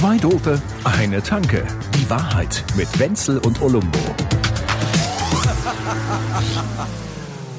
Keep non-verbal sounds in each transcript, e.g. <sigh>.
Zwei Dope, eine Tanke. Die Wahrheit mit Wenzel und Olumbo. <laughs>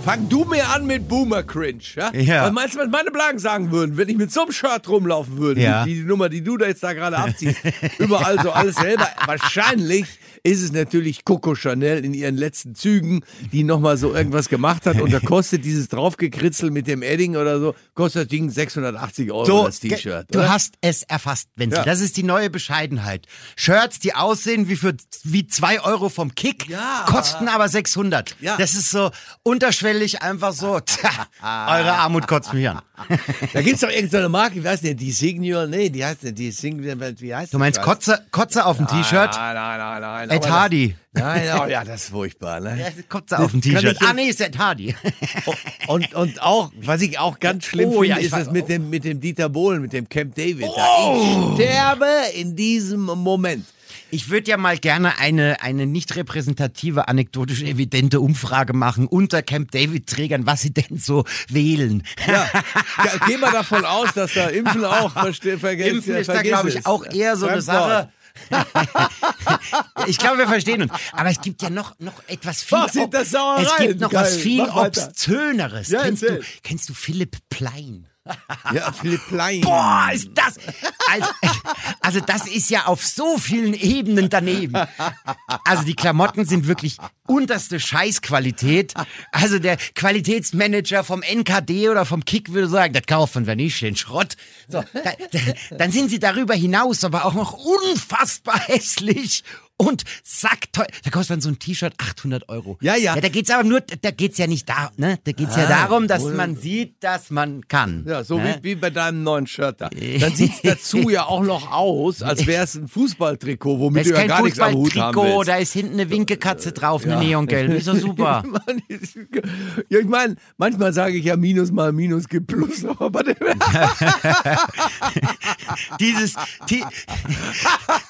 Fang du mir an mit Boomer Cringe, ja? Ja. Was meinst du, was meine Blagen sagen würden, wenn ich mit so einem Shirt rumlaufen würde? Ja. Die, die Nummer, die du da jetzt da gerade abziehst. <laughs> Überall so alles selber. Wahrscheinlich ist es natürlich Coco Chanel in ihren letzten Zügen, die nochmal so irgendwas gemacht hat. Und da kostet dieses draufgekritzel mit dem Edding oder so, kostet das Ding 680 Euro, So, das T-Shirt. du oder? hast es erfasst, Wenzel. Ja. Das ist die neue Bescheidenheit. Shirts, die aussehen wie für wie zwei Euro vom Kick, Ja. kosten aber 600. Ja. Das ist so unterschwellig einfach so. <laughs> Tja, eure Armut kotzt mich an. Da gibt's doch irgendeine Marke, wie heißt denn die Signal? Nee, die heißt nicht die Signal, wie heißt Du meinst das? Kotze, Kotze auf dem T-Shirt? Nein, nein, nein, nein. Ed Hardy. Das, nein, oh, ja, das ist furchtbar, ne? Ja, Kotze auf dem Kann T-Shirt. Ah, nee, ist Ed Hardy. Und, und auch, was ich auch ganz schlimm Oh, finde, ja, ist das mit dem, mit dem Dieter Bohlen, mit dem Camp David. Oh. Da. Ich sterbe in diesem Moment. Ich würde ja mal gerne eine, eine nicht repräsentative, anekdotisch evidente Umfrage machen unter Camp David-Trägern, was sie denn so wählen. Ja, geh mal davon aus, dass da Impfen auch vergessen Impfen ist da, glaube ich, auch eher so eine Sache. <laughs> <laughs> ich glaube, wir verstehen uns. Aber es gibt ja noch, noch etwas viel. Was das Sauereien? Es gibt noch was Geil, viel mach weiter. Obszöneres. Ja, kennst, du, kennst du Philipp Plein? Ja, Philipp Plein. Boah, ist das. Also, also, das ist ja auf so vielen Ebenen daneben. Also, die Klamotten sind wirklich unterste Scheißqualität. Also, der Qualitätsmanager vom NKD oder vom Kick würde sagen, das kaufen wir nicht, den Schrott. So, da, da, dann sind sie darüber hinaus aber auch noch unfassbar hässlich. Und sackteuer. Da kostet dann so ein T-Shirt 800 Euro. Ja, ja. ja da geht's aber nur, da geht's ja nicht da, ne? Da geht's ja darum, dass man sieht, dass man kann. Ja, so ne? wie, wie bei deinem neuen Shirt da. Dann sieht's <laughs> dazu ja auch noch aus, als wäre es ein Fußballtrikot, womit du ja gar nichts am Hut haben Fußballtrikot, willst. da ist hinten eine Winkekatze drauf, eine Neongelb. Ist doch <laughs> super. Ja, ich meine, manchmal sage ich ja Minus mal Minus gibt Plus, <laughs> aber dieses, die,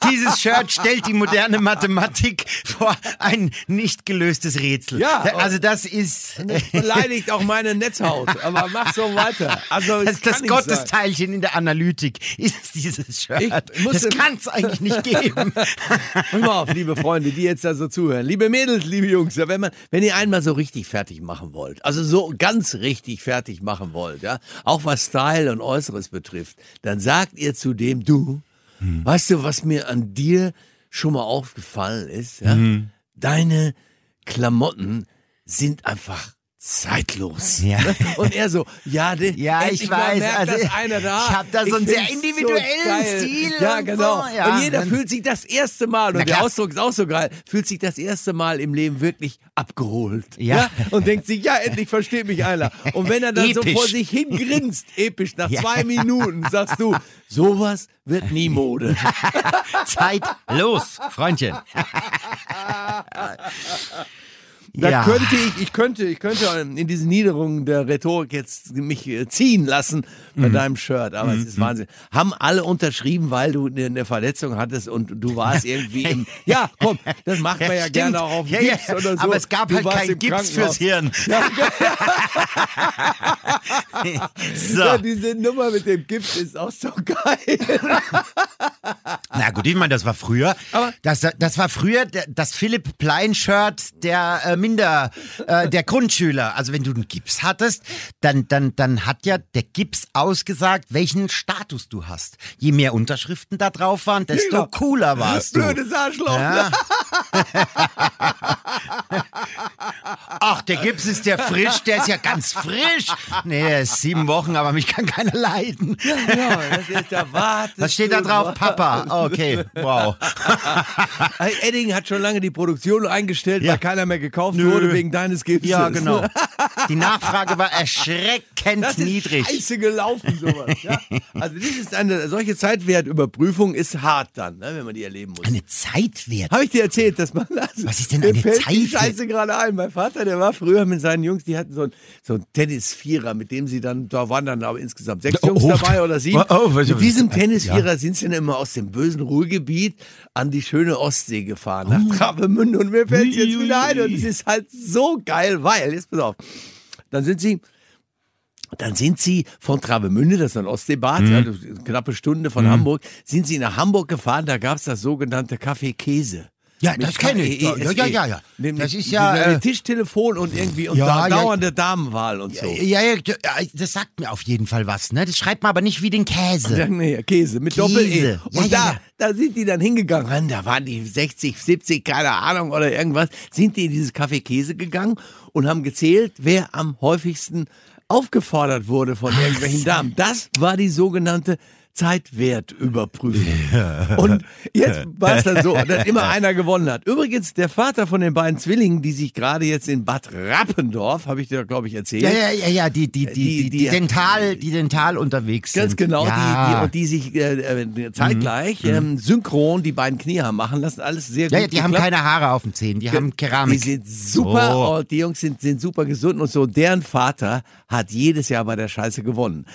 dieses Shirt stellt die moderne Mathematik vor ein nicht gelöstes Rätsel. Ja, also das ist, Das beleidigt auch meine Netzhaut, <laughs> aber mach so weiter. Also, das, das nicht sein. Gottesteilchen in der Analytik ist dieses Shirt. Das kann es eigentlich nicht geben. <laughs> Pass mal auf, liebe Freunde, die jetzt da so zuhören. Liebe Mädels, liebe Jungs, wenn, man, wenn ihr einmal so richtig fertig machen wollt, also so ganz richtig fertig machen wollt, ja, auch was Style und Äußeres betrifft, dann sagt ihr zu dem, du, weißt du, was mir an dir schon mal aufgefallen ist? Ja? Deine Klamotten sind einfach zeitlos. Ja. <laughs> Und er so, ja, de, Ja, ich weiß, merkt also das einer da. ich hab da so einen sehr individuellen geil. Stil Ja, und genau. so, ja. Und jeder fühlt sich das erste Mal, und der. Ausdruck ist auch so geil, fühlt sich das erste Mal im Leben wirklich abgeholt. Ja. Und denkt sich, ja, endlich versteht mich einer. Und wenn er dann so vor sich hin grinst, episch, nach <laughs> Ja. zwei Minuten, sagst du, sowas wird nie Mode. <laughs> Zeit los, Freundchen. Da Ja. könnte ich, ich könnte, ich könnte in diese Niederung der Rhetorik jetzt mich äh, ziehen lassen bei Mhm. deinem Shirt, aber es ist Wahnsinn. Haben alle unterschrieben, weil du eine, eine Verletzung hattest und du warst irgendwie im, <laughs> ja, komm, das macht man ja, Stimmt. gerne auch auf Ja, Gips ja. oder so. Aber es gab Du halt keinen Gips fürs Hirn. <laughs> so. Ja, diese Nummer mit dem Gips ist auch so geil. <laughs> Na gut, ich meine, das war früher. Aber- das, das war früher das Philipp Plein-Shirt der äh, Minder, äh, der Grundschüler. Also wenn du einen Gips hattest, dann, dann, dann hat ja der Gips ausgesagt, welchen Status du hast. Je mehr Unterschriften da drauf waren, desto cooler warst du. Blödes Arschloch. Ja. <laughs> Ach, der Gips ist der frisch, der ist ja ganz frisch. Nee, der ist sieben Wochen, aber mich kann keiner leiden. Ja, das ist der Warte. Was steht da drauf? Papa. Okay, wow. Edding hat schon lange die Produktion eingestellt, Ja. weil keiner mehr gekauft Nö. wurde wegen deines Gipses. Ja, genau. Die Nachfrage war erschreckend Das ist niedrig. scheiße gelaufen, sowas. Ja? Also das ist eine solche Zeitwertüberprüfung ist hart dann, ne, wenn man die erleben muss. Eine Zeitwert. Habe ich dir erzählt, dass man das. Was ist denn eine fällt die Zeitwert? Scheiße gerade ein. Mein Vater, der war früher mit seinen Jungs, die hatten so ein, so ein Tennisvierer, mit dem sie dann, da waren dann aber insgesamt sechs Oh, Jungs oh. dabei oder sieben. Oh, oh, mit diesem Tennisvierer sind sie dann immer aus dem bösen Ruhrgebiet an die schöne Ostsee gefahren, Oh. nach Travemünde. Und mir fällt es jetzt wieder ein. Und es ist halt so geil, weil, jetzt pass auf, dann sind sie Dann sind sie von Travemünde, das ist ein Ostseebad, ja, eine knappe Stunde von Hamburg, sind sie nach Hamburg gefahren, da gab's das sogenannte Café Käse. Ja, das kenne ich. Ja, KESE. ja, ja, ja. Mit- Das ist ja, äh, Tischtelefon und irgendwie und Ja, da, ja. dauernde Damenwahl und so. Ja, ja, ja, das sagt mir auf jeden Fall was, ne? Das schreibt man aber nicht wie den Käse. Ja, nee, Käse mit Käse. Doppel-E. Ja, Und ja, da, ja. da sind die dann hingegangen. Da waren die 60, 70, keine Ahnung oder irgendwas. Sind die in dieses Café Käse gegangen und haben gezählt, wer am häufigsten aufgefordert wurde von irgendwelchen Damen. Das war die sogenannte Zeitwertüberprüfung. Und jetzt war es dann so, dass immer einer gewonnen hat. Übrigens, der Vater von den beiden Zwillingen, die sich gerade jetzt in Bad Rappendorf, habe ich dir, glaube ich, erzählt. Ja, ja, ja, ja, die, die, die, Die- die, die- Dental, die Dental unterwegs sind. Ganz genau, ja. die, die, und die sich äh, äh, zeitgleich ähm, synchron die beiden Knie haben machen lassen. Alles sehr gut. Ja, ja, die haben geklappt. keine Haare auf den Zähnen, die haben Keramik. Die sind super, So. und die Jungs sind, sind super gesund und so. Deren Vater hat jedes Jahr bei der Scheiße gewonnen.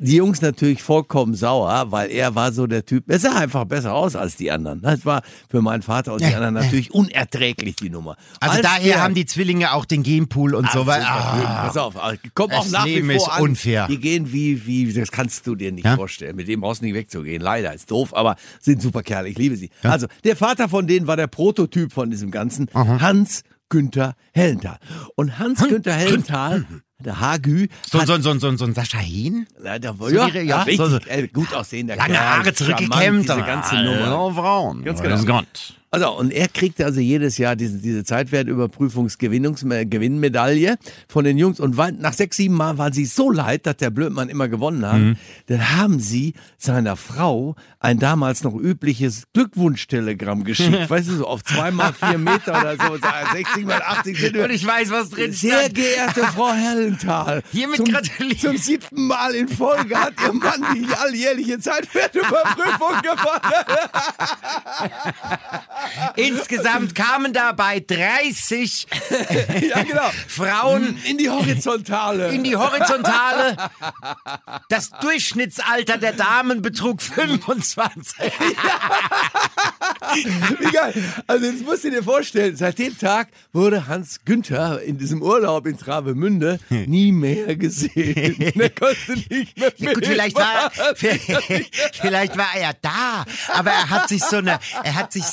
Die Jungs natürlich vollkommen sauer, weil er war so der Typ, er sah einfach besser aus als die anderen. Das war für meinen Vater und die Ja, anderen ja. natürlich unerträglich, die Nummer. Also Als daher haben die Zwillinge auch den Genpool und so weiter. Ah. Pass auf, kommt auch nach Leben wie vor ist an. unfair. Die gehen wie, wie, das kannst du dir nicht Ja? vorstellen. Mit dem brauchst du nicht wegzugehen. Leider, ist doof, aber sind super Kerle. Ich liebe sie. Also, der Vater von denen war der Prototyp von diesem Ganzen. Hans Günther Hellenthal. Und Hans Günther Hellenthal, der Hagü, So, so, so, so, so ein Sascha Hehn? ja, der, so ja, ihre- ja, richtig, so- so- äh, gut aussehender Lange Haare zurückgekämmt. diese ganze Nummer. Frauen. Ganz Das genau. ist Gott. Also, und er kriegte also jedes Jahr diese, diese Zeitwertüberprüfungsgewinnmedaille von den Jungs. Und nach sechs, sieben Mal waren sie so leid, dass der Blödmann immer gewonnen hat. Mhm. Dann haben sie seiner Frau ein damals noch übliches Glückwunschtelegramm geschickt. <laughs> weißt du, so auf zweimal vier Meter oder so, 60 mal 80 Und Zentimeter. ich weiß, was drin Sehr stand. geehrte Frau Herlenthal, Hiermit zum, gratuliere- zum siebten Mal in Folge hat Ihr Mann die alljährliche Zeitwertüberprüfung gewonnen. <laughs> Insgesamt kamen dabei 30 <laughs> ja, genau. Frauen In die Horizontale. in die Horizontale. Das Durchschnittsalter der Damen betrug 25. Wie geil. Also jetzt musst du dir vorstellen, seit dem Tag wurde Hans Günther in diesem Urlaub in Travemünde nie mehr gesehen. <laughs> Er konnte nicht mehr Ja, gut, vielleicht war, vielleicht war er <laughs> ja da, aber er hat sich so eine, er hat sich,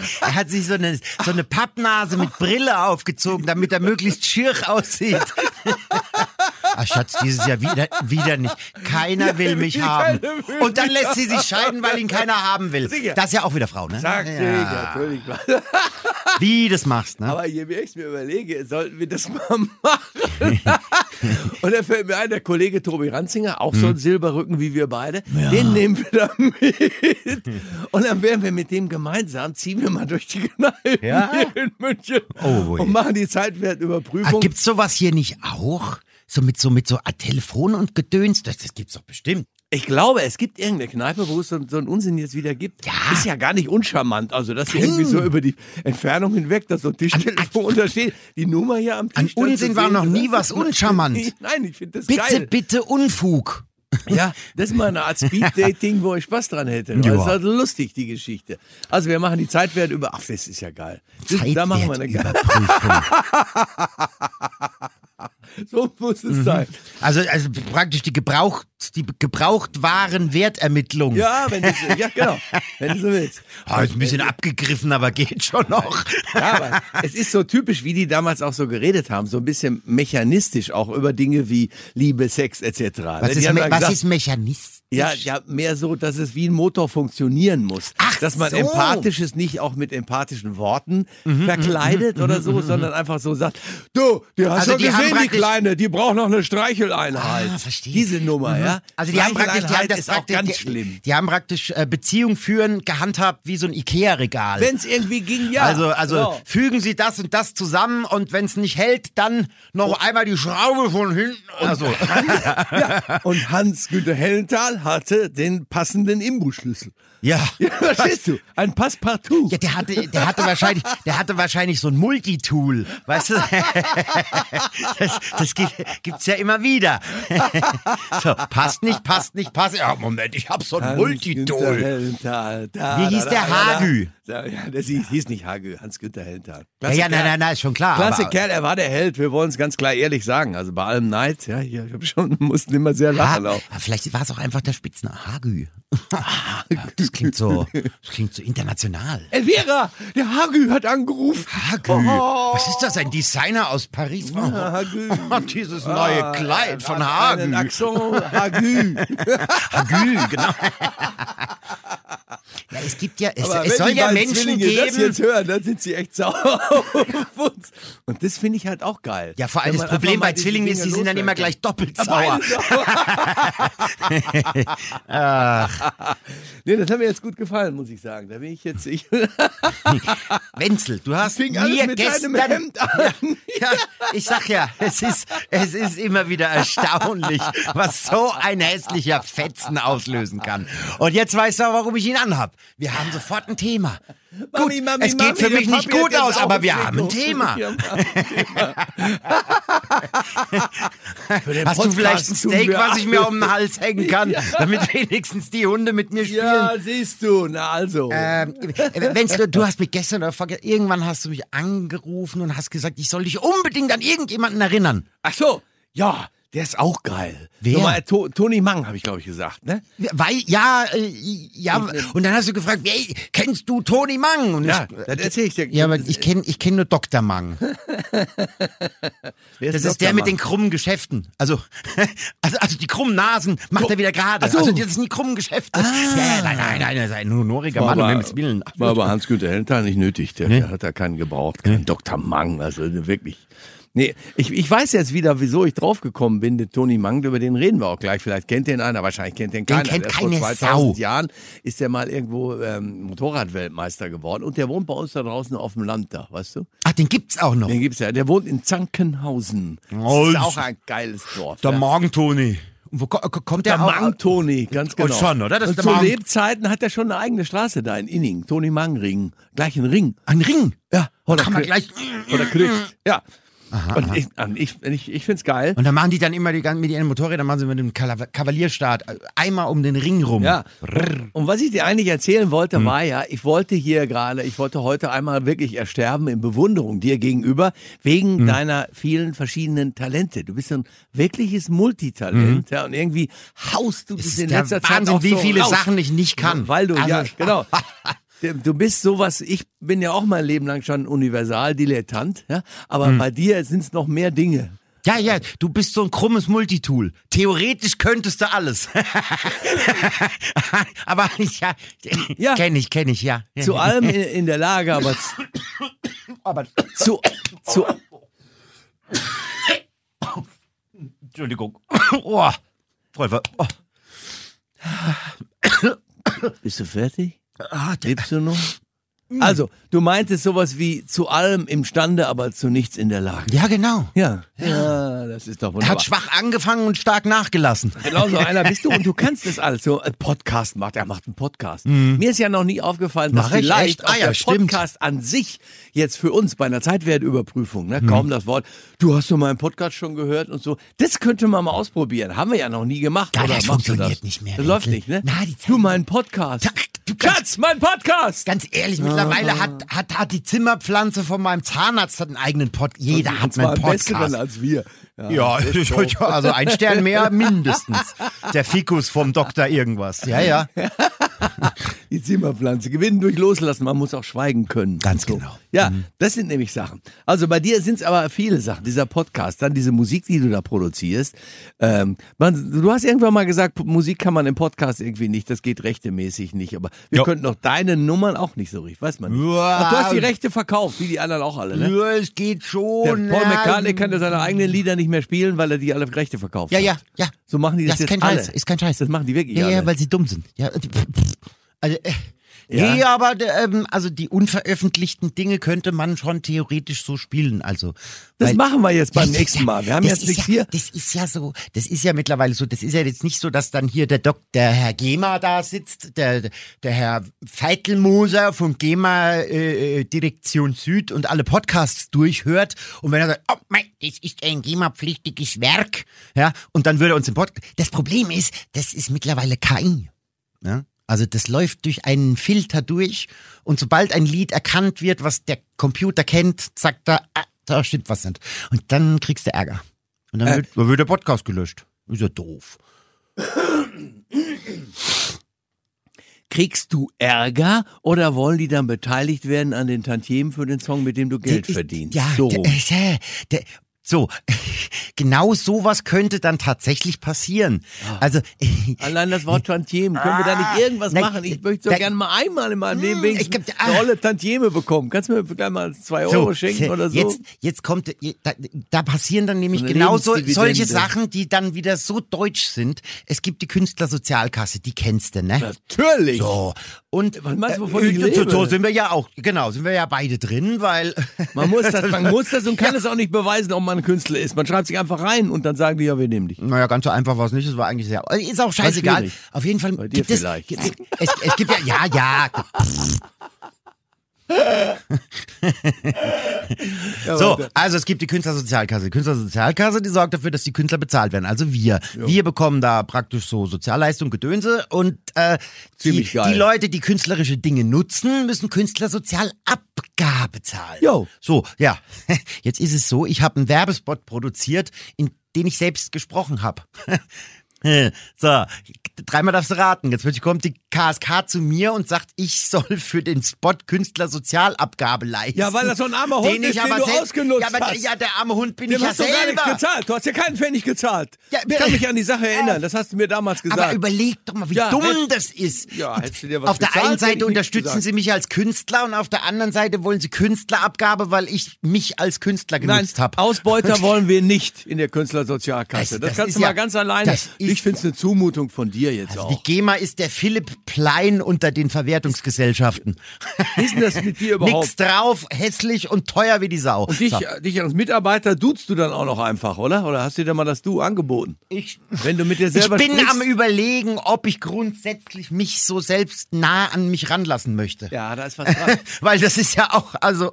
<laughs> er hat sich so eine, so eine Pappnase mit Brille aufgezogen, damit er möglichst schier aussieht. Ach <laughs> Schatz, dieses Jahr wieder, wieder nicht. Keiner will mich haben. Und dann lässt sie sich scheiden, weil ihn keiner haben will. Das ist ja auch wieder Frau, ne? Sagt sie, ja. natürlich. Wie das machst, ne? Aber je mehr ich es mir überlege, sollten wir das mal machen. <laughs> Und da fällt mir ein, der Kollege Tobi Ranzinger, auch so ein Silberrücken wie wir beide, den nehmen wir da mit. Und dann werden wir mit dem gemeinsam, ziehen wir mal durch die Kneipen Ja? hier in München Oh, je. und machen die Ah, Zeitwertüberprüfung. gibt's sowas hier nicht auch? So mit so mit so Telefon und Gedöns? Das, das gibt's doch bestimmt. Ich glaube, es gibt irgendeine Kneipe, wo es so, so einen Unsinn jetzt wieder gibt. Ja. Ist ja gar nicht uncharmant. Also, dass hier irgendwie so über die Entfernung hinweg, dass so ein Tischtelefon untersteht, die Nummer hier am Tisch. An Unsinn war noch nie was <laughs> uncharmant. Nein, ich finde das Bitte, geil. bitte Unfug. <laughs> Ja, das ist mal eine Art Speed-Dating, <laughs> wo ich Spaß dran hätte. Das Ja. ist also lustig, die Geschichte. Also, wir machen die Zeitwert über. Ach, das ist ja geil. Das, da machen wir eine geile. <laughs> So muss Mhm. es sein. Also, also praktisch die Gebraucht, die Gebrauchtwarenwertermittlung. Ja, wenn du, so- ja, genau. Wenn du so willst. Ah, <laughs> ist ein bisschen abgegriffen, aber geht schon noch. Ja, aber es ist so typisch, wie die damals auch so geredet haben, so ein bisschen mechanistisch auch über Dinge wie Liebe, Sex etc. Was, ist, me- was gesagt, ist Mechanist? Ja, ja, mehr so, dass es wie ein Motor funktionieren muss. Ach dass man so. Empathisches nicht auch mit empathischen Worten Mhm, verkleidet oder so, sondern einfach so sagt, du, die hast Also du die gesehen, die Kleine, die braucht noch eine Streicheleinheit. Ah, verstehe. Diese Nummer, ja. Also die haben praktisch, die haben das ist auch ganz die, schlimm. Die haben praktisch äh, Beziehung führen gehandhabt wie so ein Ikea-Regal. Wenn es irgendwie ging, ja. also, also Genau. fügen Sie das und das zusammen und wenn es nicht hält, dann noch einmal die Schraube von hinten. Also, <laughs> ja. Und Hans-Günter Hellenthal hatte den passenden Imbusschlüssel. Ja. <laughs> Ja, <laughs> verstehst du? Ein Passepartout. Ja, der hatte, der hatte wahrscheinlich, der hatte wahrscheinlich so ein Multitool, weißt du? <laughs> Das, das gibt, gibt's ja immer wieder. So, passt nicht, passt nicht, passt. Ja, Moment, ich hab so ein Multitool. Hellenthal. Wie hieß der. Hagü? Ja, der hieß, nicht Hagü, Hans-Günther Hellenthalm. Ja, ja, nein, nein, nein, ist schon klar. Klasse Kerl, er war der Held. Wir wollen es ganz klar ehrlich sagen. Also bei allem Neid, ja, ich hab schon, mussten immer sehr lachen auch. vielleicht war es auch einfach der Spitzname. Hagü. Das klingt so, das klingt so international. Elvira, der Hagü hat angerufen. Hagü. Oh. Was ist das? Ein Designer aus Paris? Oh, Hagü. <laughs> dieses neue Kleid von Hagü. Accent <laughs> Hagü. Hagü, genau. <laughs> Ja, es gibt ja, es, es wenn soll ja Menschen Zwillinge das geben. jetzt hören, dann sind sie echt sauer auf uns. Und das finde ich halt auch geil. Ja, vor allem Wenn das Problem bei Zwillingen ist, die sind dann immer gleich doppelt sauer. nee, das hat mir jetzt gut gefallen, muss ich sagen. Da bin ich jetzt. Ich <laughs> Wenzel, du hast fing alles mir mit gestern... deinem Hemd an. Ja, ich sag ja, es ist, es ist immer wieder erstaunlich, was so ein hässlicher Fetzen auslösen kann. Und jetzt weißt du auch, warum ich ihn anhab. Wir haben sofort ein Thema. Mami, gut, Mami, es geht Mami, für der mich nicht gut aus, aber wir haben ein. Thema. Für Hast du vielleicht ein Steak, was ich mir um den Hals hängen kann, <laughs> damit wenigstens die Hunde mit mir spielen? Ja, siehst du. Na also. Ähm, wenn's, du, du hast mich gestern oder vorgestern, irgendwann hast du mich angerufen und hast gesagt, ich soll dich unbedingt an irgendjemanden erinnern. Ach so. Ja, der ist auch geil. Wer? Nochmal, to Toni Mang, habe ich, glaube ich, gesagt, ne? Weil, ja, äh, ja, und dann hast du gefragt, ey, kennst du Toni Mang? Und Ja, ich, das erzähl ich dir. ja, aber ich kenne ich kenn nur Dr. Mang. <laughs> Wer Das ist Dr. der mit Mang? den krummen Geschäften. Also, <laughs> also, also die krummen Nasen macht er wieder gerade. So. Also das sind die krummen Geschäfte. Ja, ja, nein, nein, nein, er ist ein honoriger Mann, um aber, Willen. war aber Hans-Günther Hellenthal nicht nötig. Der, der hat da keinen gebraucht. Kein Dr. Mang, also wirklich. Nee, ich, ich weiß jetzt wieder, wieso ich draufgekommen bin, der Toni Mang, über den reden wir auch gleich. Vielleicht kennt den einer, wahrscheinlich kennt den keiner. kennt der keine vor 2000 Sau. Jahren ist der mal irgendwo ähm, Motorradweltmeister geworden und der wohnt bei uns da draußen auf dem Land da, weißt du? Ach, den gibt's auch noch. Den gibt's ja. Der wohnt in Zankenhausen. Das ist auch ein geiles Dorf. Der ja. Magen-Toni. Und Wo ko- ko- kommt der, Der? Mang Toni, ganz genau. schon, oder? Das ist und zu. Lebzeiten hat er schon eine eigene Straße da in Inning. Toni Mang Ring. Gleich ein Ring. Ein Ring. Ja, oder Kann man gleich. Oder kriegt. Ja. Und ich, und ich, ich, ich find's geil. Und dann machen die dann immer die, mit ihren Motorrädern, machen sie mit dem Kavalierstart einmal um den Ring rum. Ja. Und was ich dir eigentlich erzählen Hm. wollte, war ja, ich wollte hier gerade, ich wollte heute einmal wirklich ersterben in Bewunderung dir gegenüber, wegen Hm. deiner vielen verschiedenen Talente. Du bist ein wirkliches Multitalent, ja, und irgendwie haust du Es in letzter Zeit Wahnsinn, wie so viele raus. Sachen ich nicht kann. Weil du, Also- ja, genau. <laughs> Du bist sowas, ich bin ja auch mein Leben lang schon Universal-Dilettant, ja, aber Hm. bei dir sind es noch mehr Dinge. Ja, ja, du bist so ein krummes Multitool. Theoretisch könntest du alles. <laughs> aber ja, Ja. kenn ich, kenn ich, ja. Zu allem in, in der Lage, aber zu, aber zu, zu Entschuldigung. Oh, oh. Bist du fertig? Ah, der, Lebst du noch? Also, du meintest sowas wie zu allem imstande, aber zu nichts in der Lage. ja, genau. Ja, ja, das ist doch Er wunderbar. hat schwach angefangen und stark nachgelassen. Genau so einer bist du und du kannst das alles. So ein Podcast macht, er macht einen Podcast. Mir ist ja noch nie aufgefallen, dass Mach vielleicht? Ah ja, der stimmt. Podcast an sich jetzt für uns bei einer Zeitwertüberprüfung, ne, kaum das Wort, du hast doch meinen Podcast schon gehört und so, das könnte man mal ausprobieren. Haben wir ja noch nie gemacht. Ja, oder das funktioniert das? nicht mehr, Das läuft nicht, ne? Na, die Zeit- du, mein Podcast. Ja, du Schatz, mein Podcast. Ganz ehrlich, mittlerweile hat, hat, hat die Zimmerpflanze von meinem Zahnarzt hat einen eigenen Pod. Jeder Und hat einen einen besseren Podcast. als wir. Ja, <laughs> also ein Stern mehr mindestens. Der Fikus vom Doktor irgendwas. Ja, ja. <laughs> Die Zimmerpflanze. Gewinnen durch Loslassen. Man muss auch schweigen können. Ganz So. genau. Ja, das sind nämlich Sachen. Also bei dir sind es aber viele Sachen. Dieser Podcast, dann diese Musik, die du da produzierst. Ähm, man, du hast irgendwann mal gesagt, Musik kann man im Podcast irgendwie nicht. Das geht rechtemäßig nicht. Aber wir Ja. könnten doch deine Nummern auch nicht so richtig. Weiß man nicht. Ja. Ach, du hast die Rechte verkauft, wie die anderen auch alle. Ne? Ja, es geht Der schon. Paul ja. McCartney kann ja seine eigenen Lieder nicht mehr spielen, weil er die alle Rechte verkauft Ja, hat. ja, ja. So machen die das, Das ist jetzt kein alle. Scheiß, ist kein Scheiß. Das machen die wirklich Ja, alle. ja, weil sie dumm sind. Ja, die- also, äh, Ja. Nee, aber ähm, also die unveröffentlichten Dinge könnte man schon theoretisch so spielen. Also das weil- machen wir jetzt beim nächsten Mal. Wir haben das jetzt ist nichts ja, hier. Das ist ja so, das ist ja mittlerweile so, das ist ja jetzt nicht so, dass dann hier der Doc, der Herr Gema da sitzt, der, der Herr Feitelmoser von Gema äh, äh, Direktion Süd und alle Podcasts durchhört und wenn er sagt, oh mein, das ist ein Gema-pflichtiges Werk, ja, und dann würde er uns im Podcast, das Problem ist, das ist mittlerweile KI. Ja? Also das läuft durch einen Filter durch und sobald ein Lied erkannt wird, was der Computer kennt, sagt er, ah, da stimmt was nicht. Und dann kriegst du Ärger. Und dann, Äh. wird, dann wird der Podcast gelöscht. Ist ja doof. Kriegst du Ärger oder wollen die dann beteiligt werden an den Tantiemen für den Song, mit dem du Geld Ich- verdienst? Ja, so. So, <laughs> genau sowas könnte dann tatsächlich passieren. Also, <laughs> Allein das Wort Tantiemen. Können wir da nicht irgendwas Nein, machen? Ich möchte so gerne mal einmal in meinem Leben Hm, wenigstens ich glaub, eine ah. Rolle Tantieme bekommen. Kannst du mir gleich mal zwei Euro schenken oder so? Jetzt, jetzt kommt, da, da passieren dann nämlich So eine genau so, solche Sachen, die dann wieder so deutsch sind. Es gibt die Künstlersozialkasse, die kennst du, ne? Natürlich. So. Und Was meinst du, wovon äh, ich so, lebe? so sind wir ja auch, genau, sind wir ja beide drin, weil <laughs> Man muss das, man <laughs> muss das und kann es auch nicht beweisen, ob man ein Künstler ist. Man schreibt sich einfach rein und dann sagen die, ja, wir nehmen dich. Naja, ganz so einfach war es nicht. Es war eigentlich sehr. Ist auch scheißegal. Auf jeden Fall Bei dir gibt es, <laughs> es, es gibt ja, ja, ja. So, also es gibt die Künstlersozialkasse. Die Künstlersozialkasse, die sorgt dafür, dass die Künstler bezahlt werden. Also wir. Wir bekommen da praktisch so Sozialleistung, Gedönse und äh, die, Ziemlich geil. die Leute, die künstlerische Dinge nutzen, müssen Künstlersozialabgabe zahlen. Jo. So, ja. <laughs> Jetzt ist es so, ich habe einen Werbespot produziert, in den ich selbst gesprochen habe. <laughs> <laughs> So, dreimal darfst du raten. Jetzt kommt die KSK zu mir und sagt, ich soll für den Spot Künstlersozialabgabe leisten. Ja, weil das so ein armer Hund den ist, ich den du ausgenutzt ja, aber hast. Ja, der arme Hund bin Dem ich ja hast du gar nichts selber. gezahlt. Du hast ja keinen Pfennig gezahlt. Ja, ich kann mich an die Sache erinnern. Das hast du mir damals gesagt. Aber überleg doch mal, wie Ja, dumm hätt- das ist. Ja, hättest du dir was auf der einen Seite unterstützen sie mich als Künstler und auf der anderen Seite wollen sie Künstlerabgabe, weil ich mich als Künstler genutzt habe. Ausbeuter wollen wir nicht in der Künstlersozialkasse. Das- Das, das kannst du mal ja- ganz alleine. Ich finde es eine Zumutung von dir jetzt Die auch. GEMA ist der Philipp Plein unter den Verwertungsgesellschaften. Wie ist denn das mit dir <laughs> überhaupt? Nix drauf, hässlich und teuer wie die Sau. Und dich, So. dich als Mitarbeiter duzt du dann auch noch einfach, oder? Oder hast du dir mal das Du angeboten? Ich, Wenn du mit dir ich selber bin sprichst, am überlegen, ob ich grundsätzlich mich so selbst nah an mich ranlassen möchte. Ja, da ist was dran. <laughs> Weil das ist ja auch, also,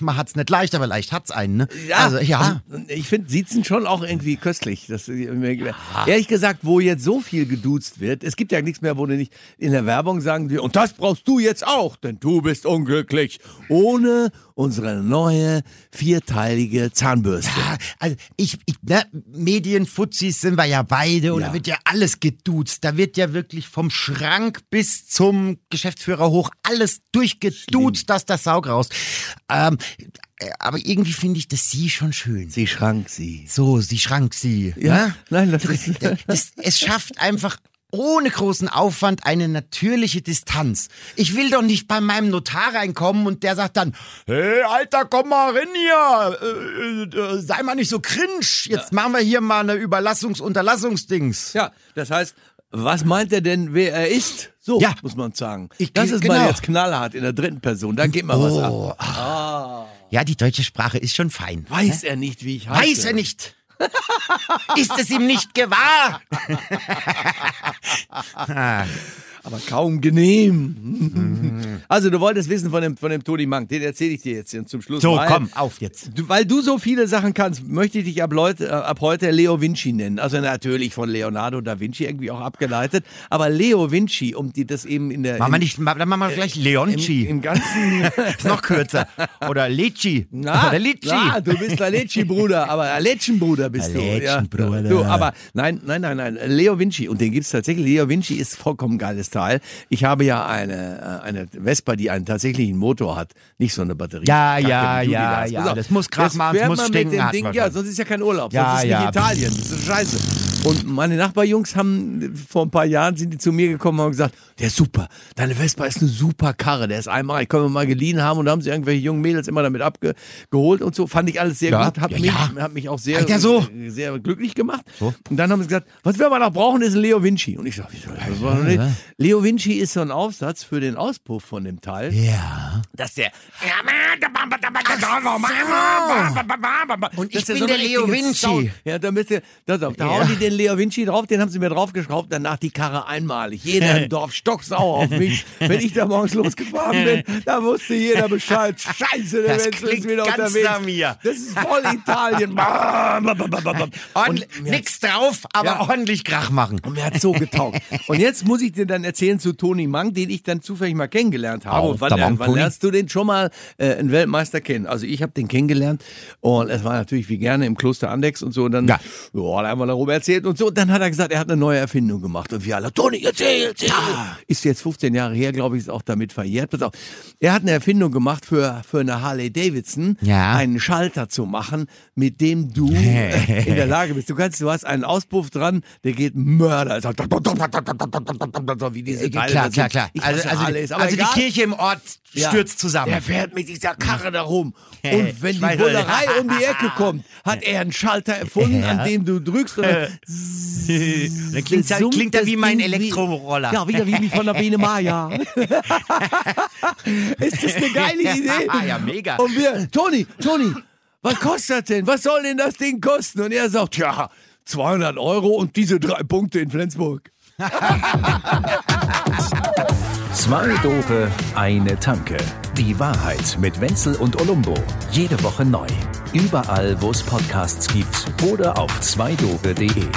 man hat's nicht leicht, aber leicht hat's einen, ne? also, ja. und- und Ich finde Siezen schon auch irgendwie köstlich. Das, ehrlich gesagt, wo jetzt so viel geduzt wird, es gibt ja nichts mehr, wo du nicht in der Werbung sagen die, und das brauchst du jetzt auch, denn du bist unglücklich. Ohne unsere neue vierteilige Zahnbürste. Ja, also ich, ich ne, Medienfuzis sind wir ja beide und Ja. da wird ja alles geduzt. Da wird ja wirklich vom Schrank bis zum Geschäftsführer hoch alles durchgeduzt, dass das Saug raus. Ähm, äh, aber irgendwie finde ich das Sie schon schön. Sie schrank sie. So, sie schrank sie. Ja, ne? nein, das ist. das, es schafft einfach ohne großen Aufwand eine natürliche Distanz. Ich will doch nicht bei meinem Notar reinkommen und der sagt dann, hey Alter, komm mal rein hier, äh, äh, sei mal nicht so cringe, jetzt machen wir hier mal eine Überlassungs-Unterlassungsdings. Ja, das heißt, was meint er denn, wer er ist? So Ja. muss man sagen. Ich- das ist genau. mal jetzt knallhart in der dritten Person. Da geht mal was ab. Oh, ah. Ja, die deutsche Sprache ist schon fein. Weiß er nicht, wie ich heiße? Weiß er nicht. ist es ihm nicht gewahr? <laughs> <laughs> Aber kaum genehm. Also, du wolltest wissen von dem, von dem Toni Mank. Den erzähle ich dir jetzt zum Schluss. So, weil, komm, auf jetzt. Du, weil du so viele Sachen kannst, möchte ich dich ab, Leute, äh, ab heute Leo Vinci nennen. Also natürlich von Leonardo da Vinci irgendwie auch abgeleitet. Aber Leo Vinci, um die das eben in der. Machen wir nicht, dann machen wir gleich im, Leonci. im ganzen. <laughs> ist noch kürzer. Oder Leci. Na, Oder Litschi. na, du bist der Lecci-Bruder, aber der Leccenbruder bist du. Ja. Leccenbruder. Du, aber nein, nein, nein, nein. Leo Vinci, und den gibt's tatsächlich. Leo Vinci ist vollkommen geiles Teil. Ich habe ja eine, äh, eine Vespa, die einen tatsächlichen Motor hat, nicht so eine Batterie. Ja, ja, ja, hast. ja. Das muss Jetzt machen, fährt muss stinken, Mit dem Ding, ja, sonst ist ja kein Urlaub. Ja, sonst ist ja. nicht Italien. Das ist scheiße. Und meine Nachbarjungs haben vor ein paar Jahren sind die zu mir gekommen und haben gesagt, der ist super. Deine Vespa ist eine super Karre. Der ist einmal, ich können wir mal geliehen haben und da haben sie irgendwelche jungen Mädels immer damit abgeholt und so. Fand ich alles sehr Ja, gut. Hat, ja, mich, ja. hat mich auch sehr, so. sehr glücklich gemacht. Und dann haben sie gesagt, was wir aber noch brauchen, ist ein Leo Vinci. Und ich sage, wieso? Das war noch nicht. Leo Vinci ist so ein Aufsatz für den Auspuff von dem Teil, Ja. dass der Und ich bin so der Leo Vinci. Sound- Ja, damit der, das, da hauen die den den Leo Vinci drauf, den haben sie mir draufgeschraubt, danach die Karre einmalig. Jeder <laughs> im Dorf stocksauer auf mich. <laughs> Wenn ich da morgens losgefahren bin, da wusste jeder Bescheid. Scheiße, der Das Wenzel ist wieder ganz unterwegs. nach mir. Das ist voll Italien. <laughs> Und nix drauf, aber Ja. ordentlich Krach machen. Und mir hat so getaugt. Und jetzt muss ich dir dann erzählen zu Toni Mang, den ich dann zufällig mal kennengelernt habe. Oh, wann, wann lernst du den schon mal äh, einen Weltmeister kennen? Also ich habe den kennengelernt und es war natürlich wie gerne im Kloster Andex und so. Und dann Ja. ja, da haben wir darüber erzählt und so. Und dann hat er gesagt, er hat eine neue Erfindung gemacht. Und wir alle, Toni, erzähl, erzähl. Ist jetzt 15 Jahre her, glaube ich, ist auch damit verjährt. Pass auf. Er hat eine Erfindung gemacht für, für eine Harley Davidson, Ja. einen Schalter zu machen, mit dem du äh, in der Lage bist. Du kannst, du hast einen Auspuff dran, der geht Mörder. So wie diese Teile klar, klar, klar. Also, also, Harleys, aber also die. Kirche im Ort Ja. stürzt zusammen. Der fährt mit dieser Karre da rum. Und wenn die Bullerei um die Ecke kommt, hat er einen Schalter erfunden, an dem du drückst. Und dann Dann klingt er, summt klingt er das wie mein Elektroroller. Ja, wieder wie von der Biene Maya. <laughs> Ist das eine geile Idee? Ja, mega. Und wir, Toni, Toni, was kostet das denn? Was soll denn das Ding kosten? Und er sagt, ja, 200 Euro und diese drei Punkte in Flensburg. <laughs> Zwei Dope, eine Tanke. Die Wahrheit mit Wenzel und Olumbo. Jede Woche neu. Überall, wo es Podcasts gibt oder auf zweidope.de.